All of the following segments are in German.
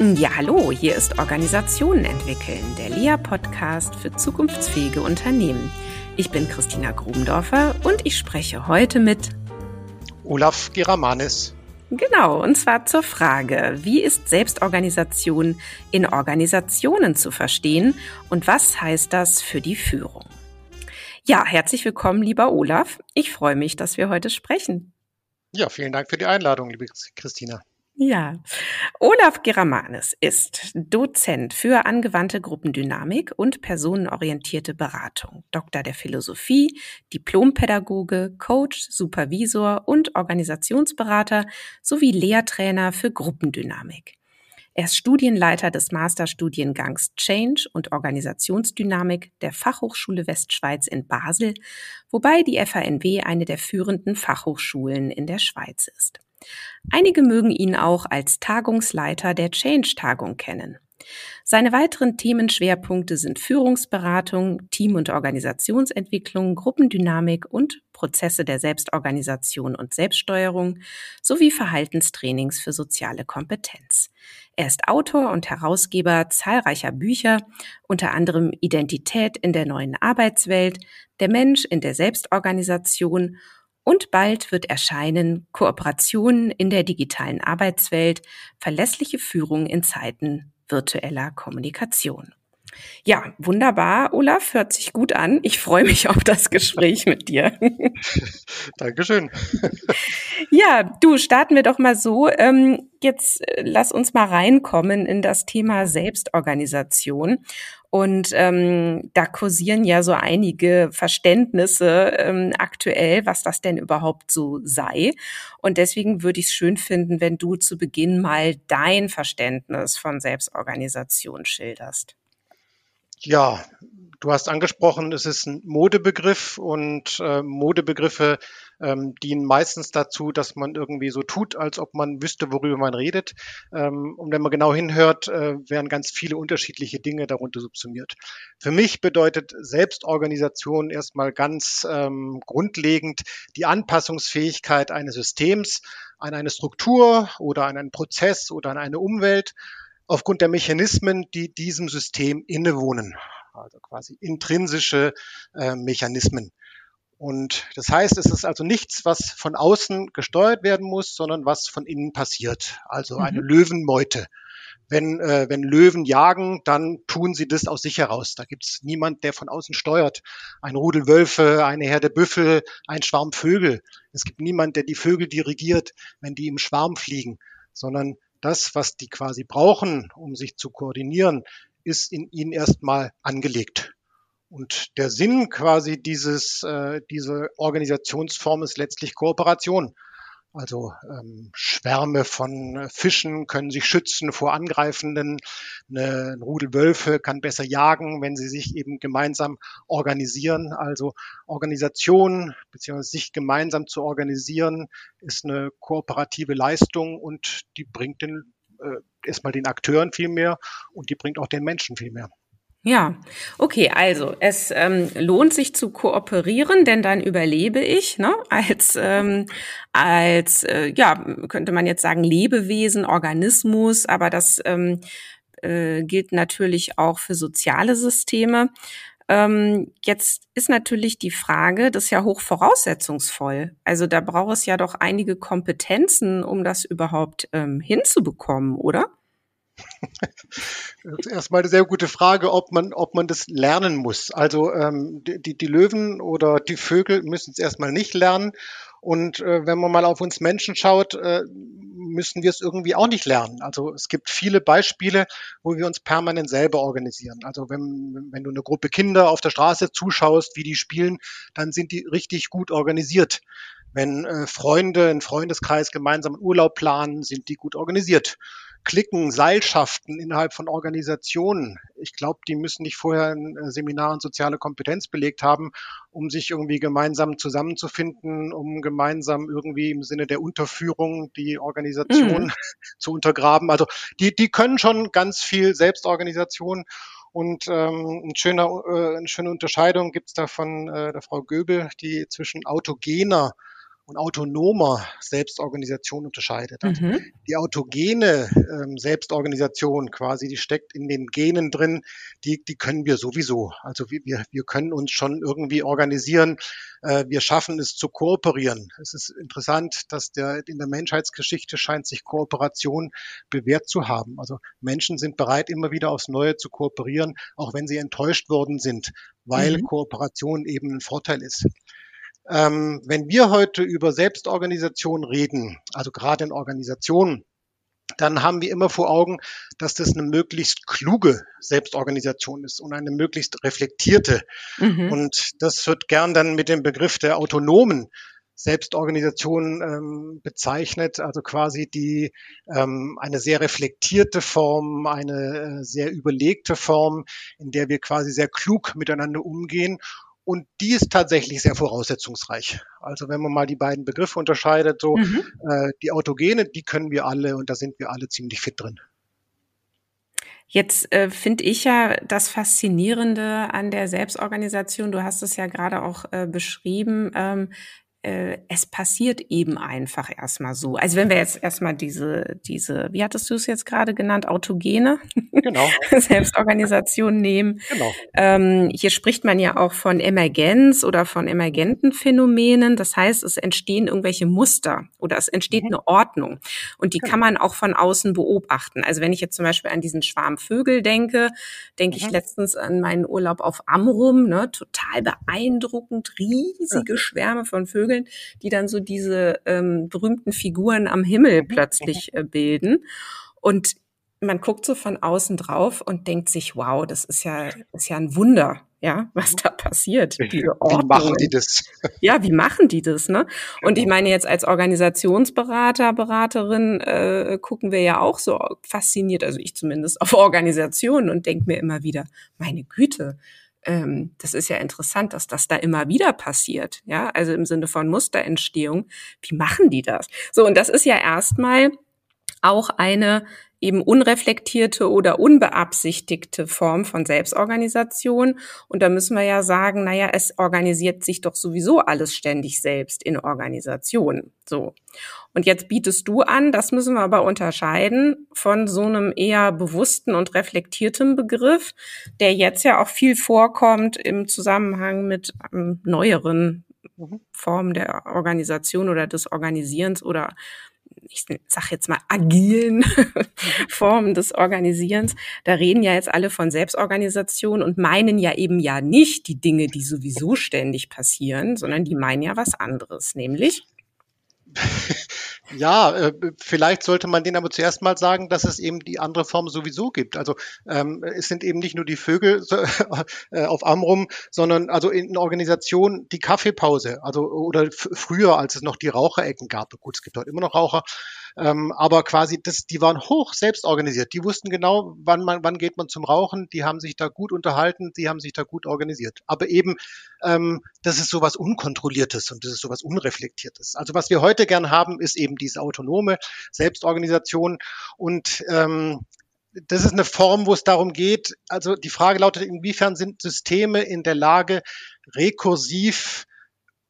Ja, hallo, hier ist Organisationen entwickeln, der LEA-Podcast für zukunftsfähige Unternehmen. Ich bin Christina Grubendorfer und ich spreche heute mit Olaf Geramanis. Genau, und zwar zur Frage, wie ist Selbstorganisation in Organisationen zu verstehen und was heißt das für die Führung? Ja, herzlich willkommen, lieber Olaf. Ich freue mich, dass wir heute sprechen. Ja, vielen Dank für die Einladung, liebe Christina. Ja, Olaf Geramanis ist Dozent für angewandte Gruppendynamik und personenorientierte Beratung, Doktor der Philosophie, Diplompädagoge, Coach, Supervisor und Organisationsberater sowie Lehrtrainer für Gruppendynamik. Er ist Studienleiter des Masterstudiengangs Change und Organisationsdynamik der Fachhochschule Westschweiz in Basel, wobei die FANW eine der führenden Fachhochschulen in der Schweiz ist. Einige mögen ihn auch als Tagungsleiter der Change-Tagung kennen. Seine weiteren Themenschwerpunkte sind Führungsberatung, Team- und Organisationsentwicklung, Gruppendynamik und Prozesse der Selbstorganisation und Selbststeuerung sowie Verhaltenstrainings für soziale Kompetenz. Er ist Autor und Herausgeber zahlreicher Bücher, unter anderem Identität in der neuen Arbeitswelt, Der Mensch in der Selbstorganisation und bald wird erscheinen Kooperationen in der digitalen Arbeitswelt, verlässliche Führung in Zeiten virtueller Kommunikation. Ja, wunderbar, Olaf, hört sich gut an. Ich freue mich auf das Gespräch mit dir. Dankeschön. Ja, du, starten wir doch mal so. Ähm, jetzt äh, lass uns mal reinkommen in das Thema Selbstorganisation. Und ähm, da kursieren ja so einige Verständnisse ähm, aktuell, was das denn überhaupt so sei. Und deswegen würde ich es schön finden, wenn du zu Beginn mal dein Verständnis von Selbstorganisation schilderst. Ja, du hast angesprochen, es ist ein Modebegriff und äh, Modebegriffe ähm, dienen meistens dazu, dass man irgendwie so tut, als ob man wüsste, worüber man redet. Ähm, und wenn man genau hinhört, äh, werden ganz viele unterschiedliche Dinge darunter subsumiert. Für mich bedeutet Selbstorganisation erstmal ganz ähm, grundlegend die Anpassungsfähigkeit eines Systems an eine Struktur oder an einen Prozess oder an eine Umwelt aufgrund der Mechanismen, die diesem System innewohnen. Also quasi intrinsische äh, Mechanismen. Und das heißt, es ist also nichts, was von außen gesteuert werden muss, sondern was von innen passiert. Also eine mhm. Löwenmeute. Wenn, äh, wenn Löwen jagen, dann tun sie das aus sich heraus. Da gibt es niemand, der von außen steuert. Ein Rudel Wölfe, eine Herde Büffel, ein Schwarm Vögel. Es gibt niemand, der die Vögel dirigiert, wenn die im Schwarm fliegen, sondern das, was die quasi brauchen, um sich zu koordinieren, ist in ihnen erstmal angelegt. Und der Sinn quasi dieses, äh, diese Organisationsform ist letztlich Kooperation. Also ähm, Schwärme von Fischen können sich schützen vor Angreifenden. Eine, ein Rudel Wölfe kann besser jagen, wenn sie sich eben gemeinsam organisieren. Also Organisation bzw. sich gemeinsam zu organisieren ist eine kooperative Leistung und die bringt den, äh, erstmal den Akteuren viel mehr und die bringt auch den Menschen viel mehr. Ja, okay, also es ähm, lohnt sich zu kooperieren, denn dann überlebe ich, ne, als ähm, als äh, ja könnte man jetzt sagen Lebewesen, Organismus, aber das ähm, äh, gilt natürlich auch für soziale Systeme. Ähm, jetzt ist natürlich die Frage, das ist ja hoch voraussetzungsvoll. Also da braucht es ja doch einige Kompetenzen, um das überhaupt ähm, hinzubekommen, oder? Das ist erstmal eine sehr gute Frage, ob man, ob man das lernen muss. Also ähm, die, die Löwen oder die Vögel müssen es erstmal nicht lernen. Und äh, wenn man mal auf uns Menschen schaut, äh, müssen wir es irgendwie auch nicht lernen. Also es gibt viele Beispiele, wo wir uns permanent selber organisieren. Also wenn, wenn du eine Gruppe Kinder auf der Straße zuschaust, wie die spielen, dann sind die richtig gut organisiert. Wenn äh, Freunde, ein Freundeskreis gemeinsam Urlaub planen, sind die gut organisiert. Klicken, Seilschaften innerhalb von Organisationen. Ich glaube, die müssen nicht vorher ein äh, Seminar in soziale Kompetenz belegt haben, um sich irgendwie gemeinsam zusammenzufinden, um gemeinsam irgendwie im Sinne der Unterführung die Organisation mhm. zu untergraben. Also die, die können schon ganz viel Selbstorganisation. Und ähm, ein schöner, äh, eine schöne Unterscheidung gibt es da von äh, der Frau Göbel, die zwischen autogener und autonomer Selbstorganisation unterscheidet. Also mhm. Die autogene ähm, Selbstorganisation quasi, die steckt in den Genen drin, die, die können wir sowieso. Also wir, wir können uns schon irgendwie organisieren. Äh, wir schaffen es zu kooperieren. Es ist interessant, dass der, in der Menschheitsgeschichte scheint sich Kooperation bewährt zu haben. Also Menschen sind bereit, immer wieder aufs Neue zu kooperieren, auch wenn sie enttäuscht worden sind, weil mhm. Kooperation eben ein Vorteil ist. Ähm, wenn wir heute über Selbstorganisation reden, also gerade in Organisationen, dann haben wir immer vor Augen, dass das eine möglichst kluge Selbstorganisation ist und eine möglichst reflektierte. Mhm. Und das wird gern dann mit dem Begriff der autonomen Selbstorganisation ähm, bezeichnet, also quasi die ähm, eine sehr reflektierte Form, eine äh, sehr überlegte Form, in der wir quasi sehr klug miteinander umgehen und die ist tatsächlich sehr voraussetzungsreich. Also wenn man mal die beiden Begriffe unterscheidet, so mhm. äh, die Autogene, die können wir alle und da sind wir alle ziemlich fit drin. Jetzt äh, finde ich ja das Faszinierende an der Selbstorganisation, du hast es ja gerade auch äh, beschrieben, ähm, äh, es passiert eben einfach erstmal so. Also wenn wir jetzt erstmal diese, diese, wie hattest du es jetzt gerade genannt, autogene genau. Selbstorganisation nehmen. Genau. Ähm, hier spricht man ja auch von Emergenz oder von emergenten Phänomenen. Das heißt, es entstehen irgendwelche Muster oder es entsteht mhm. eine Ordnung. Und die genau. kann man auch von außen beobachten. Also wenn ich jetzt zum Beispiel an diesen Schwarm Vögel denke, denke mhm. ich letztens an meinen Urlaub auf Amrum, ne, total beeindruckend, riesige. Schwärme von Vögeln Vögeln, die dann so diese ähm, berühmten Figuren am Himmel mhm. plötzlich äh, bilden. Und man guckt so von außen drauf und denkt sich, wow, das ist ja, ist ja ein Wunder, ja, was da passiert. Diese Wie machen die das? Ja, wie machen die das, ne? Und genau. ich meine jetzt als Organisationsberater, Beraterin äh, gucken wir ja auch so fasziniert, also ich zumindest auf Organisationen und denke mir immer wieder, meine Güte, ähm, das ist ja interessant, dass das da immer wieder passiert, ja, also im Sinne von Musterentstehung. Wie machen die das? So, und das ist ja erstmal auch eine eben unreflektierte oder unbeabsichtigte Form von Selbstorganisation. Und da müssen wir ja sagen, naja, es organisiert sich doch sowieso alles ständig selbst in Organisationen. So. Und jetzt bietest du an, das müssen wir aber unterscheiden von so einem eher bewussten und reflektierten Begriff, der jetzt ja auch viel vorkommt im Zusammenhang mit ähm, neueren mhm. Formen der Organisation oder des Organisierens oder ich sag jetzt mal, agilen Formen des Organisierens. Da reden ja jetzt alle von Selbstorganisation und meinen ja eben ja nicht die Dinge, die sowieso ständig passieren, sondern die meinen ja was anderes, nämlich Ja, äh, vielleicht sollte man denen aber zuerst mal sagen, dass es eben die andere Form sowieso gibt. Also ähm, es sind eben nicht nur die Vögel äh, auf Amrum, sondern also in Organisationen die Kaffeepause, also oder früher, als es noch die Raucherecken gab. Gut, es gibt heute immer noch Raucher, ähm, aber quasi, das, die waren hoch selbst organisiert. Die wussten genau, wann man, wann geht man zum Rauchen. Die haben sich da gut unterhalten, die haben sich da gut organisiert. Aber eben, ähm, das ist sowas Unkontrolliertes und das ist sowas Unreflektiertes. Also was wir heute gern haben, ist eben diese autonome Selbstorganisation und ähm, das ist eine Form, wo es darum geht, also die Frage lautet, inwiefern sind Systeme in der Lage, rekursiv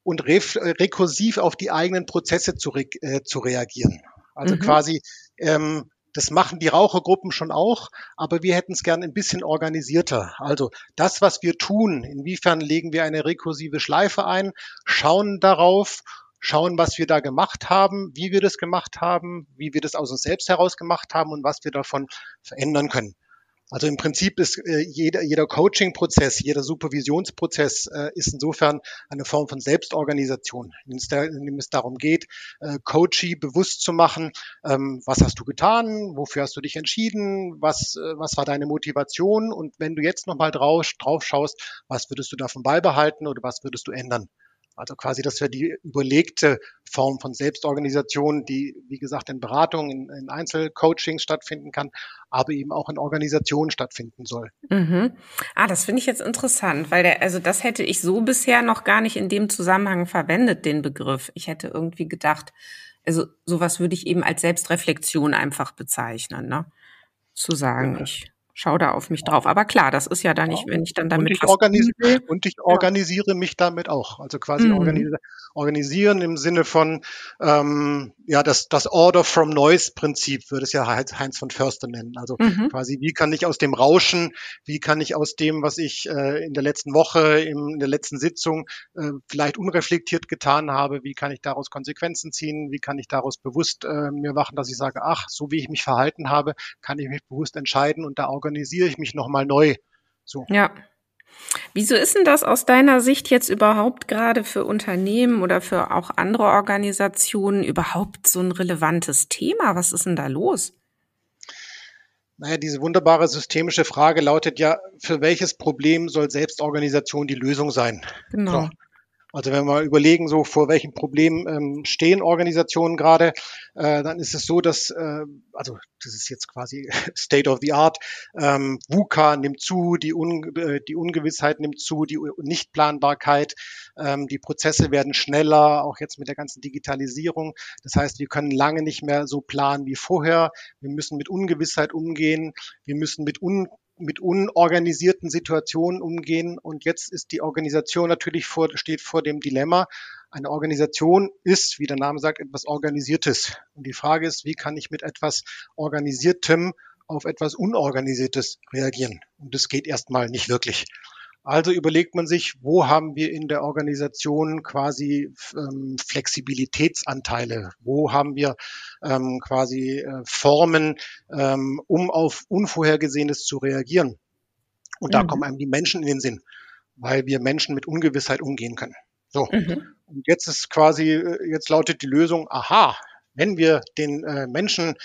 und rekursiv auf die eigenen Prozesse zu, re äh, zu reagieren. Also mhm. quasi, ähm, das machen die Rauchergruppen schon auch, aber wir hätten es gern ein bisschen organisierter. Also das, was wir tun, inwiefern legen wir eine rekursive Schleife ein, schauen darauf, schauen, was wir da gemacht haben, wie wir das gemacht haben, wie wir das aus uns selbst heraus gemacht haben und was wir davon verändern können. Also im Prinzip ist äh, jeder, jeder Coaching-Prozess, jeder Supervisionsprozess äh, ist insofern eine Form von Selbstorganisation, in dem es darum geht, äh, Coachee bewusst zu machen, ähm, was hast du getan, wofür hast du dich entschieden, was, äh, was war deine Motivation und wenn du jetzt nochmal drauf, drauf schaust, was würdest du davon beibehalten oder was würdest du ändern? Also quasi, das wäre die überlegte Form von Selbstorganisation, die, wie gesagt, in Beratungen, in, in Einzelcoachings stattfinden kann, aber eben auch in Organisationen stattfinden soll. Mhm. Ah, das finde ich jetzt interessant, weil der, also das hätte ich so bisher noch gar nicht in dem Zusammenhang verwendet, den Begriff. Ich hätte irgendwie gedacht, also sowas würde ich eben als Selbstreflexion einfach bezeichnen, ne? Zu sagen, ja. ich schau da auf mich drauf. Aber klar, das ist ja dann nicht, wenn ich dann damit und ich, organis und ich organisiere mich damit auch. Also quasi mhm. organis organisieren im Sinne von ähm, ja das, das Order from Noise Prinzip würde es ja Heinz von Förster nennen. Also mhm. quasi wie kann ich aus dem Rauschen, wie kann ich aus dem, was ich äh, in der letzten Woche, im, in der letzten Sitzung äh, vielleicht unreflektiert getan habe, wie kann ich daraus Konsequenzen ziehen, wie kann ich daraus bewusst äh, mir machen, dass ich sage, ach, so wie ich mich verhalten habe, kann ich mich bewusst entscheiden und da organisiere ich mich nochmal neu. So. Ja. Wieso ist denn das aus deiner Sicht jetzt überhaupt gerade für Unternehmen oder für auch andere Organisationen überhaupt so ein relevantes Thema? Was ist denn da los? Naja, diese wunderbare systemische Frage lautet ja, für welches Problem soll Selbstorganisation die Lösung sein? Genau. So. Also wenn wir überlegen, so vor welchen Problemen ähm, stehen Organisationen gerade, äh, dann ist es so, dass, äh, also das ist jetzt quasi State of the Art, ähm, VUCA nimmt zu, die, Un äh, die Ungewissheit nimmt zu, die Nichtplanbarkeit, ähm, die Prozesse werden schneller, auch jetzt mit der ganzen Digitalisierung. Das heißt, wir können lange nicht mehr so planen wie vorher. Wir müssen mit Ungewissheit umgehen, wir müssen mit un mit unorganisierten Situationen umgehen. Und jetzt ist die Organisation natürlich vor, steht vor dem Dilemma. Eine Organisation ist, wie der Name sagt, etwas Organisiertes. Und die Frage ist, wie kann ich mit etwas Organisiertem auf etwas Unorganisiertes reagieren? Und das geht erstmal nicht wirklich. Also überlegt man sich, wo haben wir in der Organisation quasi ähm, Flexibilitätsanteile? Wo haben wir ähm, quasi äh, Formen, ähm, um auf Unvorhergesehenes zu reagieren? Und da mhm. kommen einem die Menschen in den Sinn, weil wir Menschen mit Ungewissheit umgehen können. So. Mhm. Und jetzt ist quasi, äh, jetzt lautet die Lösung, aha, wenn wir den äh, Menschen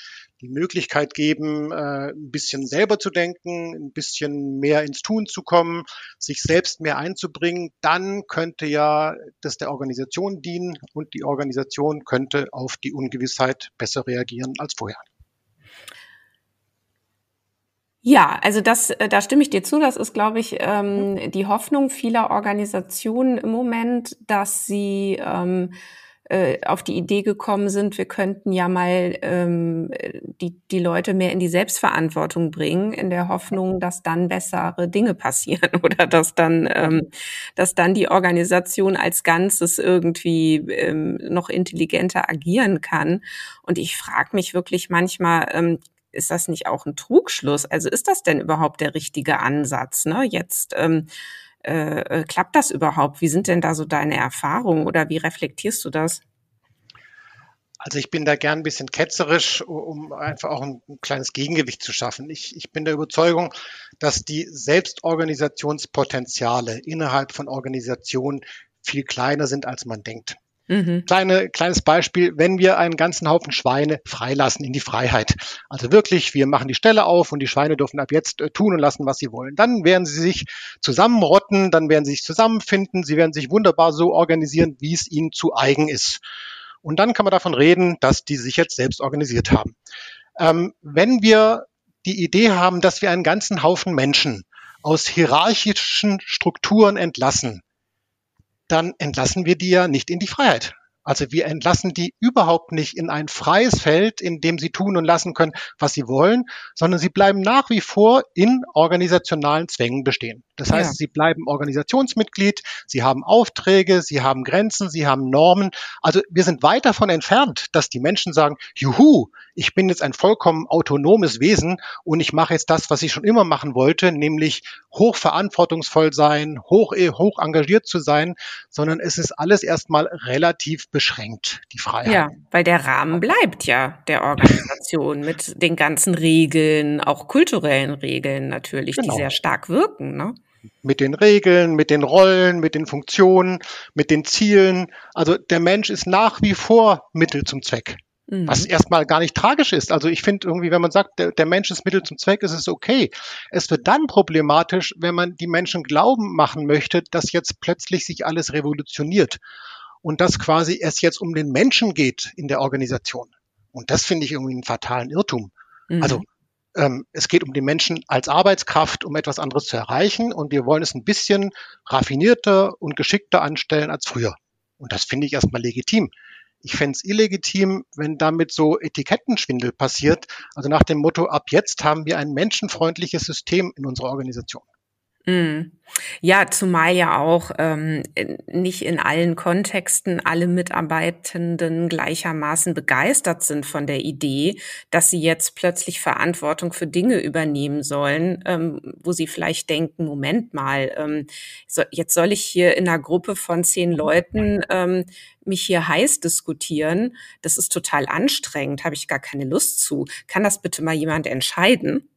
die Möglichkeit geben, äh, ein bisschen selber zu denken, ein bisschen mehr ins Tun zu kommen, sich selbst mehr einzubringen, dann könnte ja das der Organisation dienen und die Organisation könnte auf die Ungewissheit besser reagieren als vorher. Ja, also das, äh, da stimme ich dir zu. Das ist, glaube ich, ähm, die Hoffnung vieler Organisationen im Moment, dass sie ähm, äh, auf die Idee gekommen sind, wir könnten ja mal ähm, die, die Leute mehr in die Selbstverantwortung bringen, in der Hoffnung, dass dann bessere Dinge passieren oder dass dann, ähm, dass dann die Organisation als Ganzes irgendwie ähm, noch intelligenter agieren kann. Und ich frage mich wirklich manchmal, ähm, ist das nicht auch ein Trugschluss? Also ist das denn überhaupt der richtige Ansatz? Ne? Jetzt ähm, äh, äh, klappt das überhaupt? Wie sind denn da so deine Erfahrungen oder wie reflektierst du das? Also ich bin da gern ein bisschen ketzerisch, um einfach auch ein, ein kleines Gegengewicht zu schaffen. Ich, ich bin der Überzeugung, dass die Selbstorganisationspotenziale innerhalb von Organisationen viel kleiner sind, als man denkt. Mhm. Kleine, kleines Beispiel, wenn wir einen ganzen Haufen Schweine freilassen in die Freiheit. Also wirklich, wir machen die Stelle auf und die Schweine dürfen ab jetzt äh, tun und lassen, was sie wollen. Dann werden sie sich zusammenrotten, dann werden sie sich zusammenfinden, sie werden sich wunderbar so organisieren, wie es ihnen zu eigen ist. Und dann kann man davon reden, dass die sich jetzt selbst organisiert haben. Ähm, wenn wir die Idee haben, dass wir einen ganzen Haufen Menschen aus hierarchischen Strukturen entlassen, dann entlassen wir die ja nicht in die Freiheit. Also wir entlassen die überhaupt nicht in ein freies Feld, in dem sie tun und lassen können, was sie wollen, sondern sie bleiben nach wie vor in organisationalen Zwängen bestehen. Das heißt, ja. sie bleiben Organisationsmitglied, sie haben Aufträge, sie haben Grenzen, sie haben Normen. Also wir sind weit davon entfernt, dass die Menschen sagen, juhu, ich bin jetzt ein vollkommen autonomes Wesen und ich mache jetzt das, was ich schon immer machen wollte, nämlich hochverantwortungsvoll sein, hoch, hoch engagiert zu sein, sondern es ist alles erstmal relativ beschränkt, die Freiheit. Ja, weil der Rahmen bleibt ja der Organisation mit den ganzen Regeln, auch kulturellen Regeln natürlich, genau. die sehr stark wirken. Ne? Mit den Regeln, mit den Rollen, mit den Funktionen, mit den Zielen. Also der Mensch ist nach wie vor Mittel zum Zweck. Mhm. Was erstmal gar nicht tragisch ist. Also ich finde irgendwie, wenn man sagt, der, der, Mensch ist Mittel zum Zweck, ist es okay. Es wird dann problematisch, wenn man die Menschen glauben machen möchte, dass jetzt plötzlich sich alles revolutioniert und dass quasi es jetzt um den Menschen geht in der Organisation. Und das finde ich irgendwie einen fatalen Irrtum. Mhm. Also ähm, es geht um den Menschen als Arbeitskraft, um etwas anderes zu erreichen und wir wollen es ein bisschen raffinierter und geschickter anstellen als früher. Und das finde ich erstmal legitim Ich fände es illegitim, wenn damit so Etikettenschwindel passiert. Also nach dem Motto, ab jetzt haben wir ein menschenfreundliches System in unserer Organisation. Mm. Ja, zumal ja auch ähm, nicht in allen Kontexten alle Mitarbeitenden gleichermaßen begeistert sind von der Idee, dass sie jetzt plötzlich Verantwortung für Dinge übernehmen sollen, ähm, wo sie vielleicht denken, Moment mal, ähm, so, jetzt soll ich hier in einer Gruppe von zehn Leuten ähm, mich hier heiß diskutieren. Das ist total anstrengend, habe ich gar keine Lust zu. Kann das bitte mal jemand entscheiden?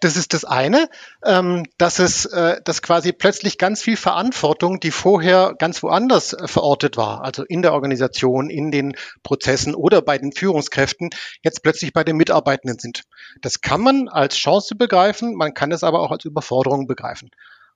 Das ist das eine, ähm, dass es, äh, dass quasi plötzlich ganz viel Verantwortung, die vorher ganz woanders äh, verortet war, also in der Organisation, in den Prozessen oder bei den Führungskräften, jetzt plötzlich bei den Mitarbeitenden sind. Das kann man als Chance begreifen, man kann es aber auch als Überforderung begreifen.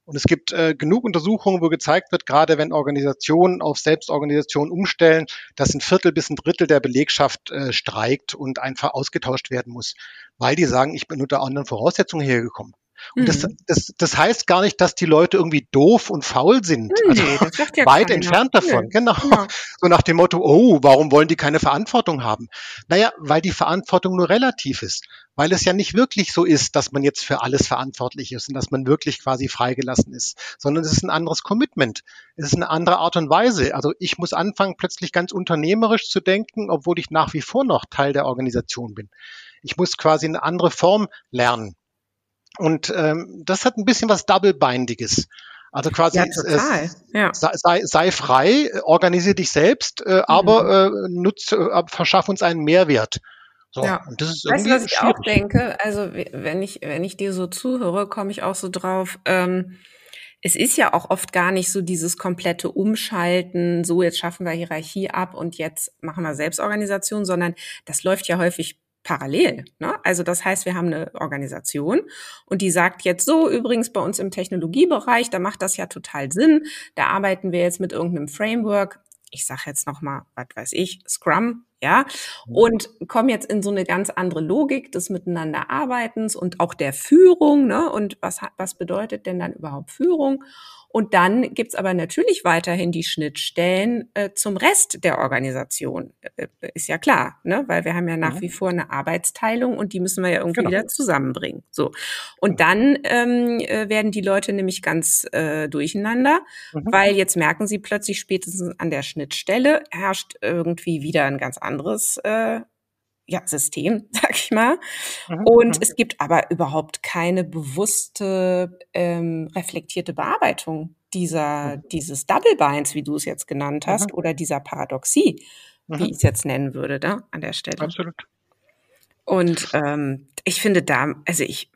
Und es gibt äh, genug Untersuchungen, wo gezeigt wird, gerade wenn Organisationen auf Selbstorganisation umstellen, dass ein Viertel bis ein Drittel der Belegschaft äh, streikt und einfach ausgetauscht werden muss, weil die sagen, ich bin unter anderen Voraussetzungen hergekommen. Und mhm. das, das, das heißt gar nicht, dass die Leute irgendwie doof und faul sind. Nee, also ja weit keiner. entfernt davon. Nee. Genau. Ja. So nach dem Motto, oh, warum wollen die keine Verantwortung haben? Naja, weil die Verantwortung nur relativ ist. Weil es ja nicht wirklich so ist, dass man jetzt für alles verantwortlich ist und dass man wirklich quasi freigelassen ist, sondern es ist ein anderes Commitment. Es ist eine andere Art und Weise. Also ich muss anfangen, plötzlich ganz unternehmerisch zu denken, obwohl ich nach wie vor noch Teil der Organisation bin. Ich muss quasi eine andere Form lernen. Und ähm, das hat ein bisschen was Double-Bindiges. Also quasi ja, total. Ja. Sei, sei frei, organisiere dich selbst, äh, aber mhm. äh, nutz, äh, verschaff uns einen Mehrwert. So, ja. und das ist irgendwie weißt du, was ich auch denke? Also wenn ich, wenn ich dir so zuhöre, komme ich auch so drauf. Ähm, es ist ja auch oft gar nicht so dieses komplette Umschalten, so jetzt schaffen wir Hierarchie ab und jetzt machen wir Selbstorganisation, sondern das läuft ja häufig parallel. Ne? Also das heißt, wir haben eine Organisation und die sagt jetzt so, übrigens bei uns im Technologiebereich, da macht das ja total Sinn. Da arbeiten wir jetzt mit irgendeinem Framework. Ich sage jetzt noch mal, was weiß ich, Scrum, ja, mhm. und kommen jetzt in so eine ganz andere Logik des Miteinanderarbeitens und auch der Führung. Ne? Und was, was bedeutet denn dann überhaupt Führung? Und dann gibt's aber natürlich weiterhin die Schnittstellen äh, zum Rest der Organisation. Äh, äh, ist ja klar, ne? weil wir haben ja nach mhm. wie vor eine Arbeitsteilung und die müssen wir ja irgendwie genau. wieder zusammenbringen. So. Und dann ähm, äh, werden die Leute nämlich ganz äh, durcheinander, mhm. weil jetzt merken sie plötzlich spätestens an der Schnittstelle herrscht irgendwie wieder ein ganz anderes äh, ja, System, sag ich mal. Mhm. Und mhm. es gibt aber überhaupt keine bewusste, ähm, reflektierte Bearbeitung dieser, mhm. dieses Double Binds, wie du es jetzt genannt hast, mhm. oder dieser Paradoxie, wie mhm. ich es jetzt nennen würde, da an der Stelle. Absolut. Und ähm, ich finde da, also ich,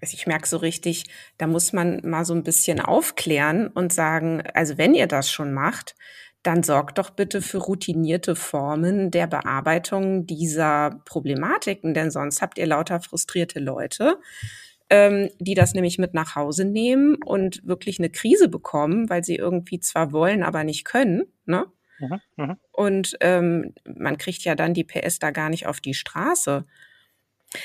also ich merke so richtig, da muss man mal so ein bisschen aufklären und sagen, also wenn ihr das schon macht, dann sorgt doch bitte für routinierte Formen der Bearbeitung dieser Problematiken, denn sonst habt ihr lauter frustrierte Leute, ähm, die das nämlich mit nach Hause nehmen und wirklich eine Krise bekommen, weil sie irgendwie zwar wollen, aber nicht können. Ne? Mhm, mh. Und ähm, man kriegt ja dann die PS da gar nicht auf die Straße.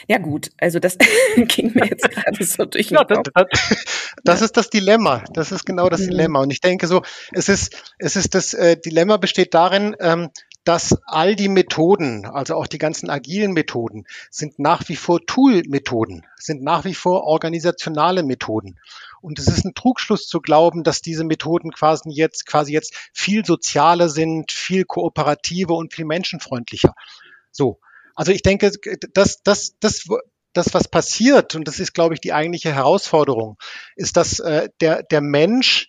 Ja gut, also das ging mir jetzt gerade so durch den ja, Kopf. Das, das, das, ist das Dilemma. Das ist genau das mhm. Dilemma. Und ich denke so, es ist, es ist das äh, Dilemma besteht darin, ähm, dass all die Methoden, also auch die ganzen agilen Methoden, sind nach wie vor Tool-Methoden, sind nach wie vor organisationale Methoden. Und es ist ein Trugschluss zu glauben, dass diese Methoden quasi jetzt, quasi jetzt viel sozialer sind, viel kooperativer und viel menschenfreundlicher. So. Also ich denke, dass das, das, das, was passiert, und das ist, glaube ich, die eigentliche Herausforderung, ist, dass äh, der, der Mensch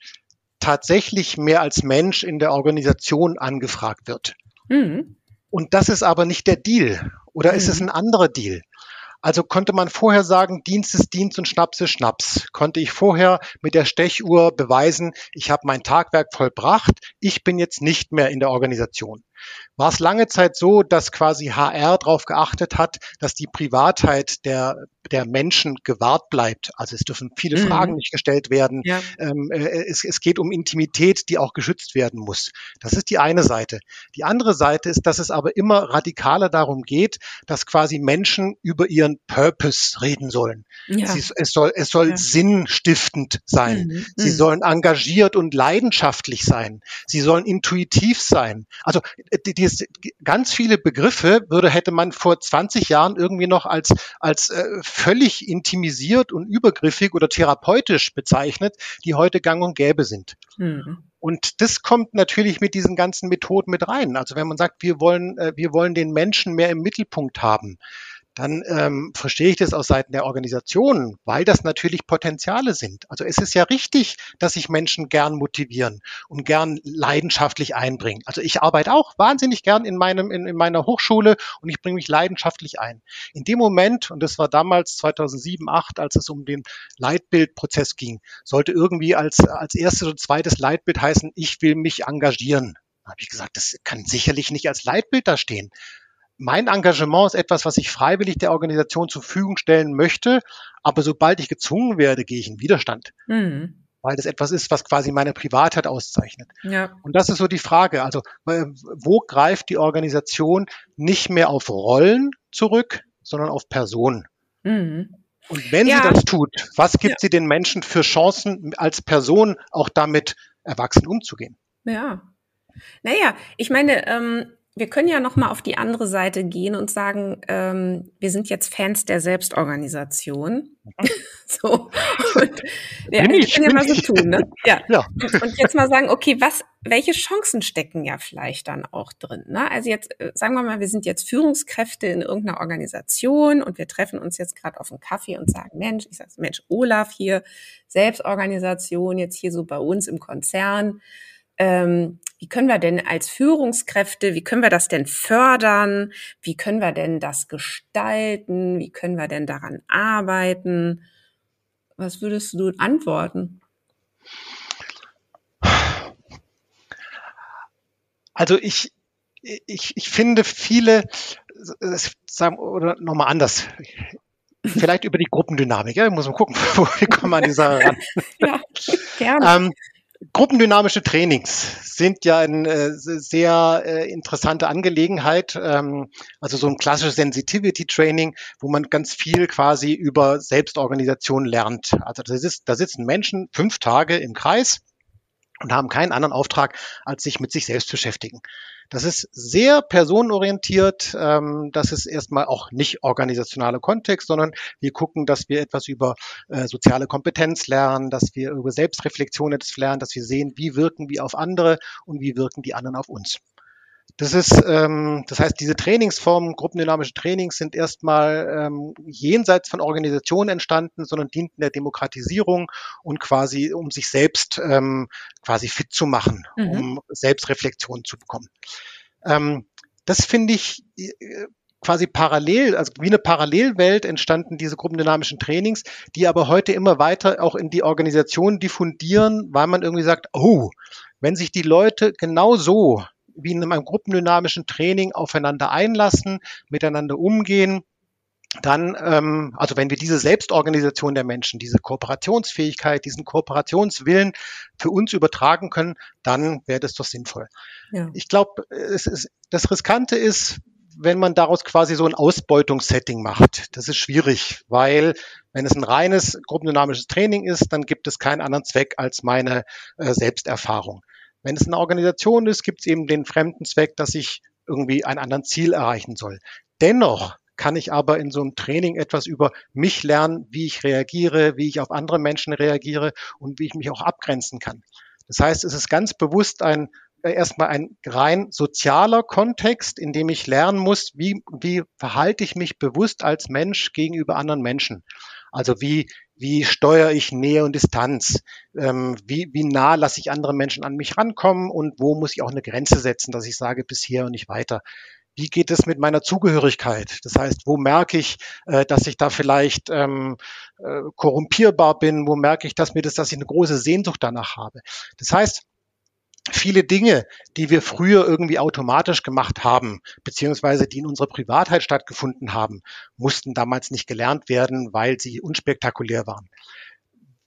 tatsächlich mehr als Mensch in der Organisation angefragt wird. Mhm. Und das ist aber nicht der Deal. Oder mhm. ist es mhm. ein anderer Deal? Also konnte man vorher sagen, Dienst ist Dienst und Schnaps ist Schnaps. Konnte ich vorher mit der Stechuhr beweisen, ich habe mein Tagwerk vollbracht, ich bin jetzt nicht mehr in der Organisation war es lange Zeit so, dass quasi HR darauf geachtet hat, dass die Privatheit der, der Menschen gewahrt bleibt. Also es dürfen viele mhm. Fragen nicht gestellt werden. Ja. Ähm, äh, es, es geht um Intimität, die auch geschützt werden muss. Das ist die eine Seite. Die andere Seite ist, dass es aber immer radikaler darum geht, dass quasi Menschen über ihren Purpose reden sollen. Ja. Sie, es soll, es soll ja. sinnstiftend sein. Mhm. Sie mhm. sollen engagiert und leidenschaftlich sein. Sie sollen intuitiv sein. Also die, die, ganz viele Begriffe würde, hätte man vor 20 Jahren irgendwie noch als, als äh, völlig intimisiert und übergriffig oder therapeutisch bezeichnet, die heute gang und gäbe sind. Mhm. Und das kommt natürlich mit diesen ganzen Methoden mit rein. Also wenn man sagt, wir wollen, äh, wir wollen den Menschen mehr im Mittelpunkt haben, dann ähm, verstehe ich das aus Seiten der Organisation, weil das natürlich Potenziale sind. Also es ist ja richtig, dass sich Menschen gern motivieren und gern leidenschaftlich einbringen. Also ich arbeite auch wahnsinnig gern in meinem in, in meiner Hochschule und ich bringe mich leidenschaftlich ein. In dem Moment und das war damals 2007 8, als es um den Leitbildprozess ging, sollte irgendwie als als erstes und zweites Leitbild heißen, ich will mich engagieren. Da habe ich gesagt, das kann sicherlich nicht als Leitbild da stehen mein Engagement ist etwas, was ich freiwillig der Organisation zur Verfügung stellen möchte, aber sobald ich gezwungen werde, gehe ich in Widerstand. Mhm. Weil das etwas ist, was quasi meine Privatheit auszeichnet. Ja. Und das ist so die Frage. Also, äh, wo greift die Organisation nicht mehr auf Rollen zurück, sondern auf Personen? Mhm. Und wenn ja. sie das tut, was gibt ja. sie den Menschen für Chancen, als Person auch damit erwachsen umzugehen? Ja. Naja, ich meine, ähm, wir können ja noch mal auf die andere Seite gehen und sagen, ähm, wir sind jetzt Fans der Selbstorganisation. so. Und, ja, wir können ja mal so tun, ne? Ja. ja. Und jetzt mal sagen, okay, was, welche Chancen stecken ja vielleicht dann auch drin? Ne? Also jetzt äh, sagen wir mal, wir sind jetzt Führungskräfte in irgendeiner Organisation und wir treffen uns jetzt gerade auf einen Kaffee und sagen, Mensch, ich sage, Mensch, Olaf hier, Selbstorganisation jetzt hier so bei uns im Konzern ähm, wie können wir denn als Führungskräfte, wie können wir das denn fördern? Wie können wir denn das gestalten? Wie können wir denn daran arbeiten? Was würdest du antworten? Also ich, ich, ich finde viele, sagen, oder nochmal anders, vielleicht über die Gruppendynamik, ja, muss mal gucken, wo wir kommen an die Sache ran. ja, gerne. Ähm, Gruppendynamische Trainings sind ja eine äh, sehr äh, interessante Angelegenheit. Ähm, also so ein klassisches Sensitivity Training, wo man ganz viel quasi über Selbstorganisation lernt. Also da, sitzt, da sitzen Menschen fünf Tage im Kreis und haben keinen anderen Auftrag, als sich mit sich selbst beschäftigen. Das ist sehr personenorientiert. Ähm, das ist erstmal auch nicht organisationaler Kontext, sondern wir gucken, dass wir etwas über äh, soziale Kompetenz lernen, dass wir über Selbstreflexion etwas lernen, dass wir sehen, wie wirken wir auf andere und wie wirken die anderen auf uns. Das ist, ähm, das heißt, diese Trainingsformen, gruppendynamische Trainings sind erstmal ähm, jenseits von Organisationen entstanden, sondern dienten der Demokratisierung und quasi, um sich selbst ähm, quasi fit zu machen, mhm. um Selbstreflexion zu bekommen. Ähm, das finde ich äh, quasi parallel, also wie eine Parallelwelt entstanden diese gruppendynamischen Trainings, die aber heute immer weiter auch in die Organisation diffundieren, weil man irgendwie sagt, oh, wenn sich die Leute genau so wie in einem gruppendynamischen Training aufeinander einlassen, miteinander umgehen, dann, ähm, also wenn wir diese Selbstorganisation der Menschen, diese Kooperationsfähigkeit, diesen Kooperationswillen für uns übertragen können, dann wäre das doch sinnvoll. Ja. Ich glaube, das Riskante ist, wenn man daraus quasi so ein Ausbeutungssetting macht. Das ist schwierig, weil wenn es ein reines gruppendynamisches Training ist, dann gibt es keinen anderen Zweck als meine äh, Selbsterfahrung. Wenn es eine Organisation ist, gibt es eben den fremden Zweck, dass ich irgendwie ein anderes Ziel erreichen soll. Dennoch kann ich aber in so einem Training etwas über mich lernen, wie ich reagiere, wie ich auf andere Menschen reagiere und wie ich mich auch abgrenzen kann. Das heißt, es ist ganz bewusst ein äh, erstmal ein rein sozialer Kontext, in dem ich lernen muss, wie, wie verhalte ich mich bewusst als Mensch gegenüber anderen Menschen. Also wie, wie steuere ich Nähe und Distanz? Ähm, wie, wie nah lasse ich andere Menschen an mich rankommen und wo muss ich auch eine Grenze setzen, dass ich sage, bis hier und nicht weiter? Wie geht es mit meiner Zugehörigkeit? Das heißt, wo merke ich, äh, dass ich da vielleicht ähm, äh, korrumpierbar bin? Wo merke ich, dass mir das, dass ich eine große Sehnsucht danach habe? Das heißt, viele Dinge, die wir früher irgendwie automatisch gemacht haben, beziehungsweise die in unserer Privatheit stattgefunden haben, mussten damals nicht gelernt werden, weil sie unspektakulär waren.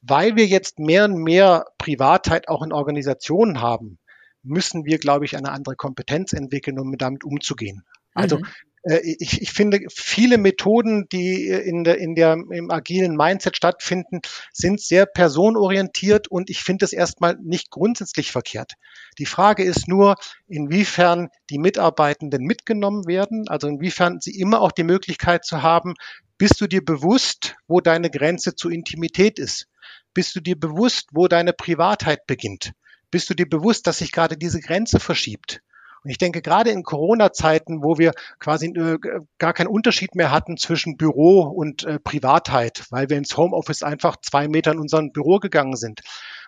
Weil wir jetzt mehr und mehr Privatheit auch in Organisationen haben, müssen wir, glaube ich, eine andere Kompetenz entwickeln, um damit umzugehen. Also mhm. Äh, ich, ich finde, viele Methoden, die in der, in der, im agilen Mindset stattfinden, sind sehr personorientiert und ich finde es erstmal nicht grundsätzlich verkehrt. Die Frage ist nur, inwiefern die Mitarbeitenden mitgenommen werden, also inwiefern sie immer auch die Möglichkeit zu haben, bist du dir bewusst, wo deine Grenze zur Intimität ist? Bist du dir bewusst, wo deine Privatheit beginnt? Bist du dir bewusst, dass sich gerade diese Grenze verschiebt? Und ich denke, gerade in Corona-Zeiten, wo wir quasi äh, gar keinen Unterschied mehr hatten zwischen Büro und äh, Privatheit, weil wir ins Homeoffice einfach zwei Meter in unser Büro gegangen sind,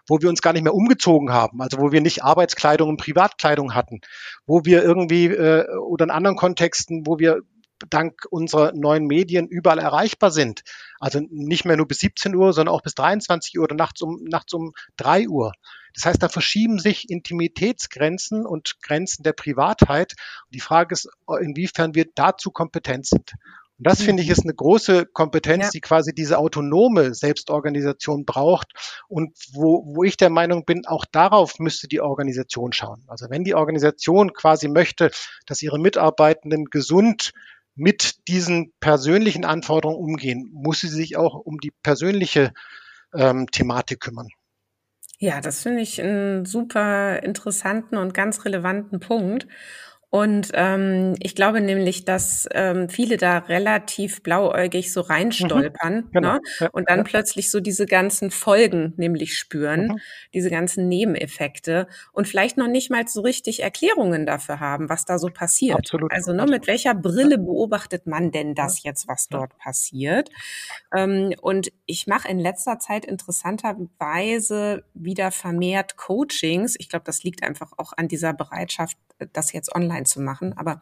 wo wir uns gar nicht mehr umgezogen haben, also wo wir nicht Arbeitskleidung und Privatkleidung hatten, wo wir irgendwie äh, oder in anderen Kontexten, wo wir dank unserer neuen Medien überall erreichbar sind. Also nicht mehr nur bis 17 Uhr, sondern auch bis 23 Uhr oder nachts um, nachts um 3 Uhr. Das heißt, da verschieben sich Intimitätsgrenzen und Grenzen der Privatheit. Und die Frage ist, inwiefern wir dazu kompetent sind. Und das finde ich ist eine große Kompetenz, ja. die quasi diese autonome Selbstorganisation braucht und wo, wo ich der Meinung bin, auch darauf müsste die Organisation schauen. Also wenn die Organisation quasi möchte, dass ihre Mitarbeitenden gesund mit diesen persönlichen Anforderungen umgehen, muss sie sich auch um die persönliche ähm, Thematik kümmern. Ja, das finde ich einen super interessanten und ganz relevanten Punkt. Und ähm, ich glaube nämlich, dass ähm, viele da relativ blauäugig so reinstolpern mhm, genau. ne? Und dann ja. plötzlich so diese ganzen Folgen nämlich spüren, mhm. diese ganzen Nebeneffekte und vielleicht noch nicht mal so richtig Erklärungen dafür haben, was da so passiert. Absolut. Also ne, mit welcher Brille beobachtet man denn das jetzt, was dort passiert? Ähm, und ich mache in letzter Zeit interessanterweise wieder vermehrt Coachings. Ich glaube, das liegt einfach auch an dieser Bereitschaft, das jetzt online zu machen. Aber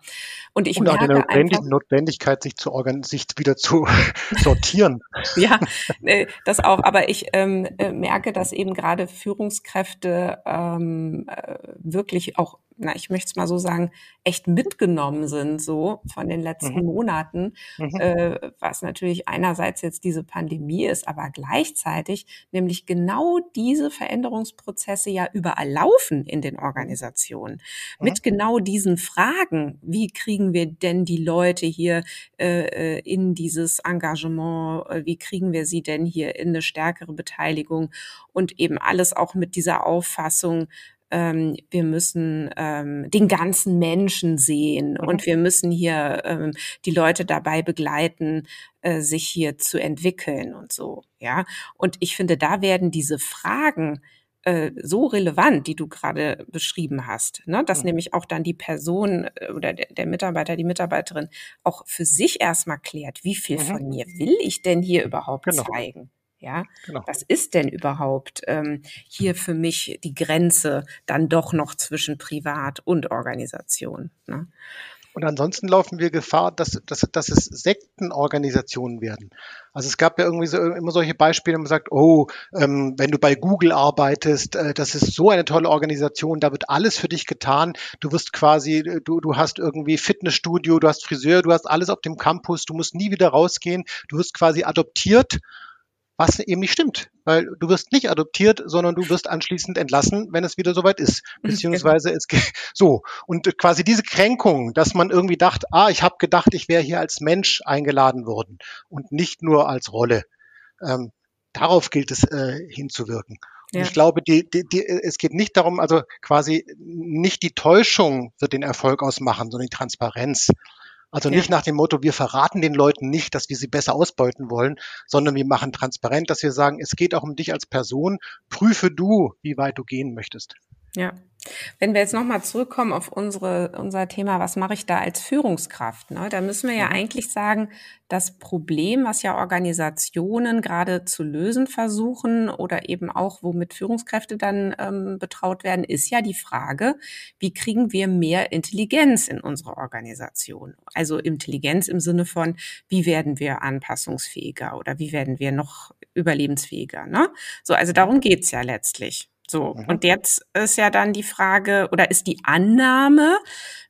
und ich und merke auch die Notwendig Notwendigkeit, sich zu sich wieder zu sortieren. ja, äh, das auch. Aber ich ähm, äh, merke, dass eben gerade Führungskräfte ähm, äh, wirklich auch na, ich möchte es mal so sagen, echt mitgenommen sind, so von den letzten mhm. Monaten, mhm. Äh, was natürlich einerseits jetzt diese Pandemie ist, aber gleichzeitig nämlich genau diese Veränderungsprozesse ja überall laufen in den Organisationen. Mhm. Mit genau diesen Fragen, wie kriegen wir denn die Leute hier äh, äh in dieses Engagement, äh, wie kriegen wir sie denn hier in eine stärkere Beteiligung und eben alles auch mit dieser Auffassung, ähm, wir müssen ähm, den ganzen Menschen sehen mhm. und wir müssen hier ähm, die Leute dabei begleiten, äh, sich hier zu entwickeln und so. Ja, und ich finde, da werden diese Fragen äh, so relevant, die du gerade beschrieben hast, ne? dass mhm. nämlich auch dann die Person äh, oder der, der, Mitarbeiter, die Mitarbeiterin auch für sich erstmal klärt, wie viel mhm. von mir will ich denn hier überhaupt genau. zeigen? Ja, genau. was ist denn überhaupt ähm, hier für mich die Grenze dann doch noch zwischen Privat und Organisation? Ne? Und ansonsten laufen wir Gefahr, dass, dass, dass es Sektenorganisationen werden. Also es gab ja irgendwie so immer solche Beispiele, man sagt, oh, ähm, wenn du bei Google arbeitest, äh, das ist so eine tolle Organisation, da wird alles für dich getan. Du wirst quasi, du, du hast irgendwie Fitnessstudio, du hast Friseur, du hast alles auf dem Campus, du musst nie wieder rausgehen, du wirst quasi adoptiert was eben nicht stimmt, weil du wirst nicht adoptiert, sondern du wirst anschließend entlassen, wenn es wieder soweit ist, mhm, beziehungsweise es so und quasi diese Kränkung, dass man irgendwie dachte, ah, ich habe gedacht, ich wäre hier als Mensch eingeladen worden und nicht nur als Rolle. Ähm, darauf gilt es äh, hinzuwirken. Ja. ich glaube, die, die, die, es geht nicht darum, also quasi nicht die Täuschung wird den Erfolg ausmachen, sondern die Transparenz. Also nicht ja. nach dem Motto, wir verraten den Leuten nicht, dass wir sie besser ausbeuten wollen, sondern wir machen transparent, dass wir sagen, es geht auch um dich als Person. Prüfe du, wie weit du gehen möchtest. Ja. Wenn wir jetzt nochmal zurückkommen auf unsere, unser Thema, was mache ich da als Führungskraft? Ne? Da müssen wir ja mhm. eigentlich sagen, das Problem, was ja Organisationen gerade zu lösen versuchen oder eben auch, womit Führungskräfte dann ähm, betraut werden, ist ja die Frage, wie kriegen wir mehr Intelligenz in unsere Organisation? Also Intelligenz im Sinne von, wie werden wir anpassungsfähiger oder wie werden wir noch überlebensfähiger? Ne? So, also darum geht's ja letztlich. So, mhm. und jetzt ist ja dann die Frage oder ist die Annahme,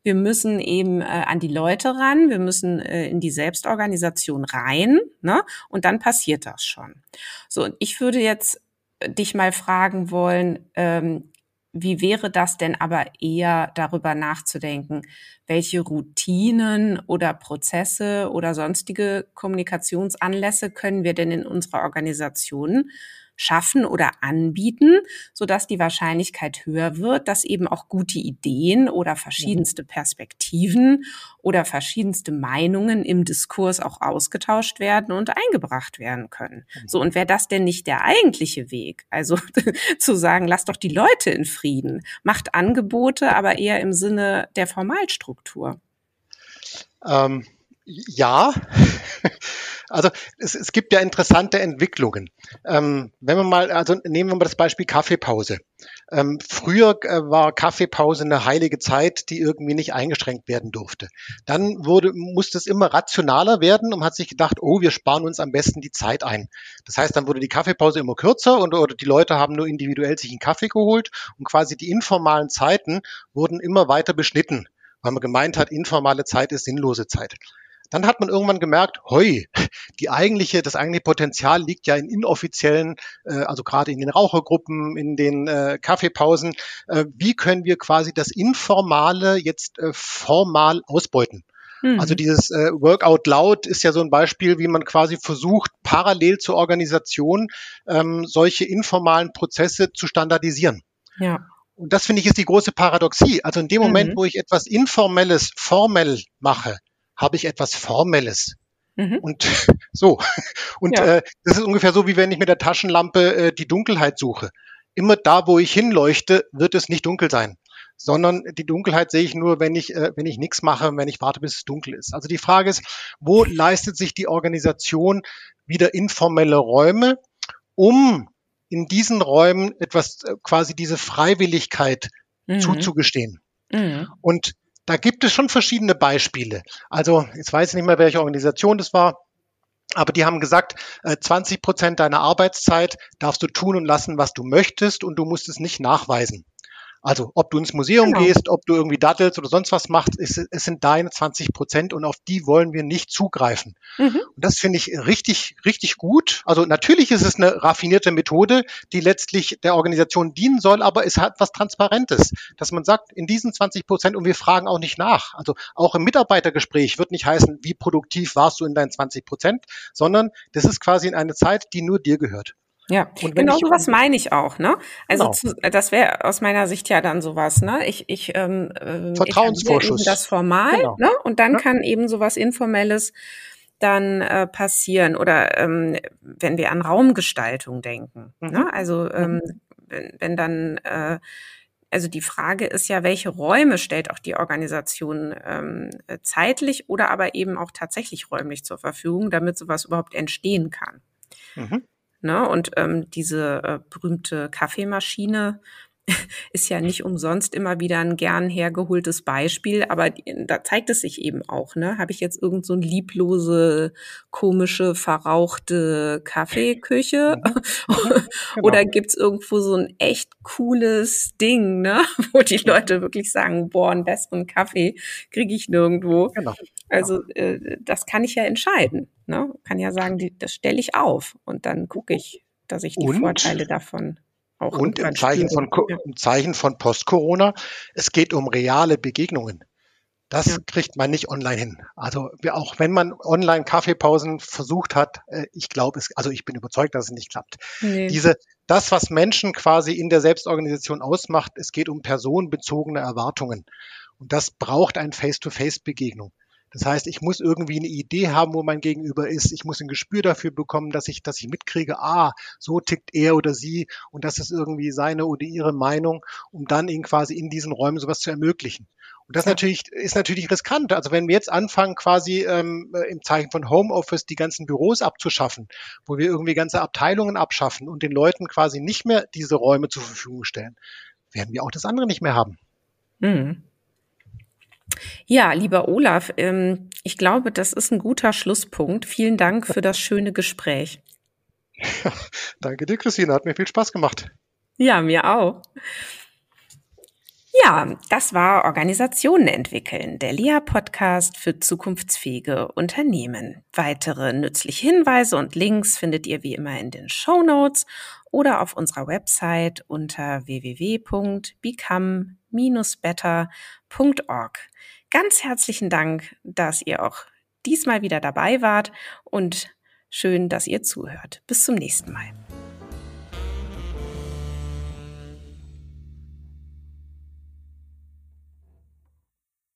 wir müssen eben äh, an die Leute ran, wir müssen äh, in die Selbstorganisation rein, ne? Und dann passiert das schon. So, und ich würde jetzt dich mal fragen wollen, ähm, wie wäre das denn aber eher darüber nachzudenken, welche Routinen oder Prozesse oder sonstige Kommunikationsanlässe können wir denn in unserer Organisation schaffen oder anbieten, sodass die Wahrscheinlichkeit höher wird, dass eben auch gute Ideen oder verschiedenste mhm. Perspektiven oder verschiedenste Meinungen im Diskurs auch ausgetauscht werden und eingebracht werden können. Mhm. So, und wäre das denn nicht der eigentliche Weg? Also zu sagen, lasst doch die Leute in Frieden, macht Angebote, aber eher im Sinne der Formalstruktur. Ähm, ja, also es, es gibt ja interessante Entwicklungen. Ähm, wenn wir mal, also nehmen wir mal das Beispiel Kaffeepause. Ähm, früher äh, war Kaffeepause eine heilige Zeit, die irgendwie nicht eingeschränkt werden durfte. Dann wurde, musste es immer rationaler werden und man hat sich gedacht, oh, wir sparen uns am besten die Zeit ein. Das heißt, dann wurde die Kaffeepause immer kürzer und oder die Leute haben nur individuell sich einen Kaffee geholt und quasi die informalen Zeiten wurden immer weiter beschnitten, weil man gemeint hat, informale Zeit ist sinnlose Zeit. Dann hat man irgendwann gemerkt, hoi, die eigentliche, das eigentliche Potenzial liegt ja in inoffiziellen, äh, also gerade in den Rauchergruppen, in den äh, Kaffeepausen. Äh, wie können wir quasi das Informale jetzt äh, formal ausbeuten? Mhm. Also dieses äh, Workout Loud ist ja so ein Beispiel, wie man quasi versucht, parallel zur Organisation ähm, solche informalen Prozesse zu standardisieren. Ja. Und das finde ich ist die große Paradoxie. Also in dem Moment, mhm. wo ich etwas Informelles formell mache, habe ich etwas Formelles. Mhm. Und so. Und ja. äh, das ist ungefähr so, wie wenn ich mit der Taschenlampe äh, die Dunkelheit suche. Immer da, wo ich hinleuchte, wird es nicht dunkel sein sondern die Dunkelheit sehe ich nur, wenn ich, äh, wenn ich nichts mache, wenn ich warte, bis es dunkel ist. Also die Frage ist, wo leistet sich die Organisation wieder informelle Räume, um in diesen Räumen etwas äh, quasi diese Freiwilligkeit mhm. zuzugestehen. Mhm. Und da gibt es schon verschiedene Beispiele. Also, jetzt weiß ich nicht mehr, welche Organisation das war. Aber die haben gesagt, 20 äh, Prozent deiner Arbeitszeit darfst du tun und lassen, was du möchtest und du musst es nicht nachweisen. Also ob du ins Museum genau. gehst, ob du irgendwie dattelst oder sonst was machst, es, es sind deine 20 Prozent und auf die wollen wir nicht zugreifen. Mhm. Und das finde ich richtig, richtig gut. Also natürlich ist es eine raffinierte Methode, die letztlich der Organisation dienen soll, aber es hat was Transparentes, dass man sagt, in diesen 20 Prozent und wir fragen auch nicht nach. Also auch im Mitarbeitergespräch wird nicht heißen, wie produktiv warst du in deinen 20 Prozent, sondern das ist quasi in eine Zeit, die nur dir gehört. Ja, genau sowas meine ich auch, ne? Also genau. zu, das wäre aus meiner Sicht ja dann sowas, ne? Ich, ich ähm, äh, Vertrauensvorschuss. das formal, genau. ne? Und dann ja. kann eben sowas Informelles dann äh, passieren. Oder ähm, wenn wir an Raumgestaltung denken. Mhm. Ne? Also ähm, mhm. wenn, wenn dann äh, also die Frage ist ja, welche Räume stellt auch die Organisation ähm, zeitlich oder aber eben auch tatsächlich räumlich zur Verfügung, damit sowas überhaupt entstehen kann. Mhm. Ne? Und ähm, diese äh, berühmte Kaffeemaschine ist ja nicht umsonst immer wieder ein gern hergeholtes Beispiel, aber da zeigt es sich eben auch, ne? Habe ich jetzt irgend so ein lieblose, komische, verrauchte Kaffeeküche? Genau. Oder gibt's irgendwo so ein echt cooles Ding, ne? Wo die Leute wirklich sagen, boah, einen besseren Kaffee kriege ich nirgendwo. Genau. Also äh, das kann ich ja entscheiden. Ne? Kann ja sagen, die, das stelle ich auf und dann gucke ich, dass ich die und, Vorteile davon auch Und im Zeichen, von, im Zeichen von Post-Corona, es geht um reale Begegnungen. Das ja. kriegt man nicht online hin. Also auch wenn man online Kaffeepausen versucht hat, äh, ich glaube es, also ich bin überzeugt, dass es nicht klappt. Nee. Diese, das, was Menschen quasi in der Selbstorganisation ausmacht, es geht um personenbezogene Erwartungen. Und das braucht eine Face-to-Face-Begegnung. Das heißt, ich muss irgendwie eine Idee haben, wo mein Gegenüber ist. Ich muss ein Gespür dafür bekommen, dass ich, dass ich mitkriege, ah, so tickt er oder sie und das ist irgendwie seine oder ihre Meinung, um dann ihn quasi in diesen Räumen sowas zu ermöglichen. Und das ja. natürlich ist natürlich riskant. Also wenn wir jetzt anfangen, quasi ähm, im Zeichen von Homeoffice die ganzen Büros abzuschaffen, wo wir irgendwie ganze Abteilungen abschaffen und den Leuten quasi nicht mehr diese Räume zur Verfügung stellen, werden wir auch das andere nicht mehr haben. Mhm. Ja, lieber Olaf, ähm, ich glaube, das ist ein guter Schlusspunkt. Vielen Dank für das schöne Gespräch. Ja, danke dir, Christine. Hat mir viel Spaß gemacht. Ja, mir auch. Ja, das war Organisationen entwickeln, der LIA-Podcast für zukunftsfähige Unternehmen. Weitere nützliche Hinweise und Links findet ihr wie immer in den Show Notes oder auf unserer Website unter www.become-better.org. Ganz herzlichen Dank, dass ihr auch diesmal wieder dabei wart und schön, dass ihr zuhört. Bis zum nächsten Mal.